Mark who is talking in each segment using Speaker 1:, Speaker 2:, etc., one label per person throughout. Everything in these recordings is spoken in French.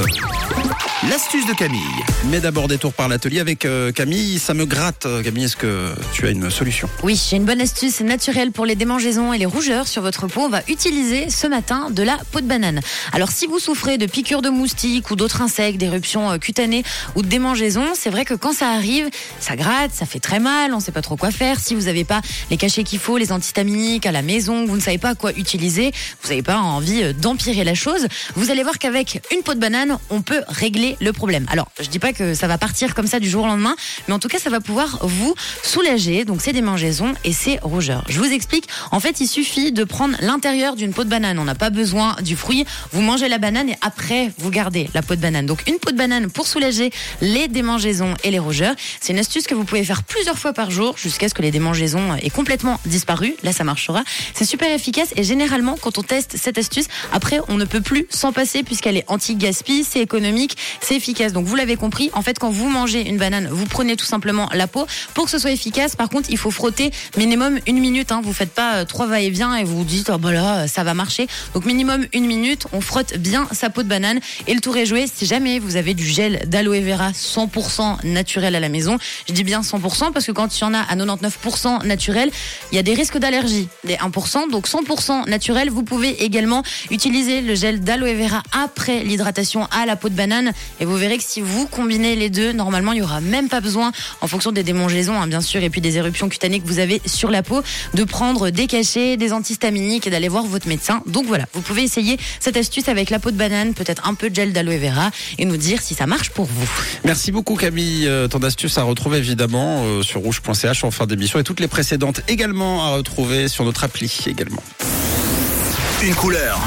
Speaker 1: Costa. L'astuce de Camille. Mais d'abord des tours par l'atelier avec euh, Camille. Ça me gratte. Euh, Camille, est-ce que tu as une solution?
Speaker 2: Oui, j'ai une bonne astuce naturelle pour les démangeaisons et les rougeurs sur votre peau. On va utiliser ce matin de la peau de banane. Alors si vous souffrez de piqûres de moustiques ou d'autres insectes, d'éruptions euh, cutanées ou de démangeaisons, c'est vrai que quand ça arrive, ça gratte, ça fait très mal, on ne sait pas trop quoi faire. Si vous n'avez pas les cachets qu'il faut, les antihistaminiques à la maison, vous ne savez pas quoi utiliser, vous n'avez pas envie d'empirer la chose, vous allez voir qu'avec une peau de banane, on peut régler le problème. Alors, je dis pas que ça va partir comme ça du jour au lendemain, mais en tout cas, ça va pouvoir vous soulager. Donc, c'est des mangeaisons et c'est rougeurs. Je vous explique. En fait, il suffit de prendre l'intérieur d'une peau de banane. On n'a pas besoin du fruit. Vous mangez la banane et après, vous gardez la peau de banane. Donc, une peau de banane pour soulager les démangeaisons et les rougeurs. C'est une astuce que vous pouvez faire plusieurs fois par jour jusqu'à ce que les démangeaisons aient complètement disparu. Là, ça marchera. C'est super efficace et généralement, quand on teste cette astuce, après, on ne peut plus s'en passer puisqu'elle est anti-gaspi, c'est économique, c'est efficace. Donc vous l'avez compris, en fait quand vous mangez une banane, vous prenez tout simplement la peau. Pour que ce soit efficace, par contre, il faut frotter minimum une minute. Hein. Vous faites pas euh, trois va-et-vient et vous vous dites oh bah là ça va marcher. Donc minimum une minute, on frotte bien sa peau de banane et le tour est joué. Si jamais vous avez du gel d'aloe vera 100% naturel à la maison, je dis bien 100% parce que quand il y en a à 99% naturel, il y a des risques d'allergie, des 1%. Donc 100% naturel, vous pouvez également utiliser le gel d'aloe vera après l'hydratation à la peau de banane et vous verrez que si vous combinez les deux, normalement, il n'y aura même pas besoin, en fonction des démangeaisons, hein, bien sûr, et puis des éruptions cutanées que vous avez sur la peau, de prendre des cachets, des antihistaminiques et d'aller voir votre médecin. Donc voilà, vous pouvez essayer cette astuce avec la peau de banane, peut-être un peu de gel d'aloe vera et nous dire si ça marche pour vous.
Speaker 1: Merci beaucoup Camille. Euh, ton astuce à retrouver évidemment euh, sur rouge.ch en fin d'émission et toutes les précédentes également à retrouver sur notre appli également.
Speaker 3: Une couleur,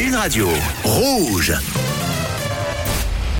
Speaker 3: une radio, rouge.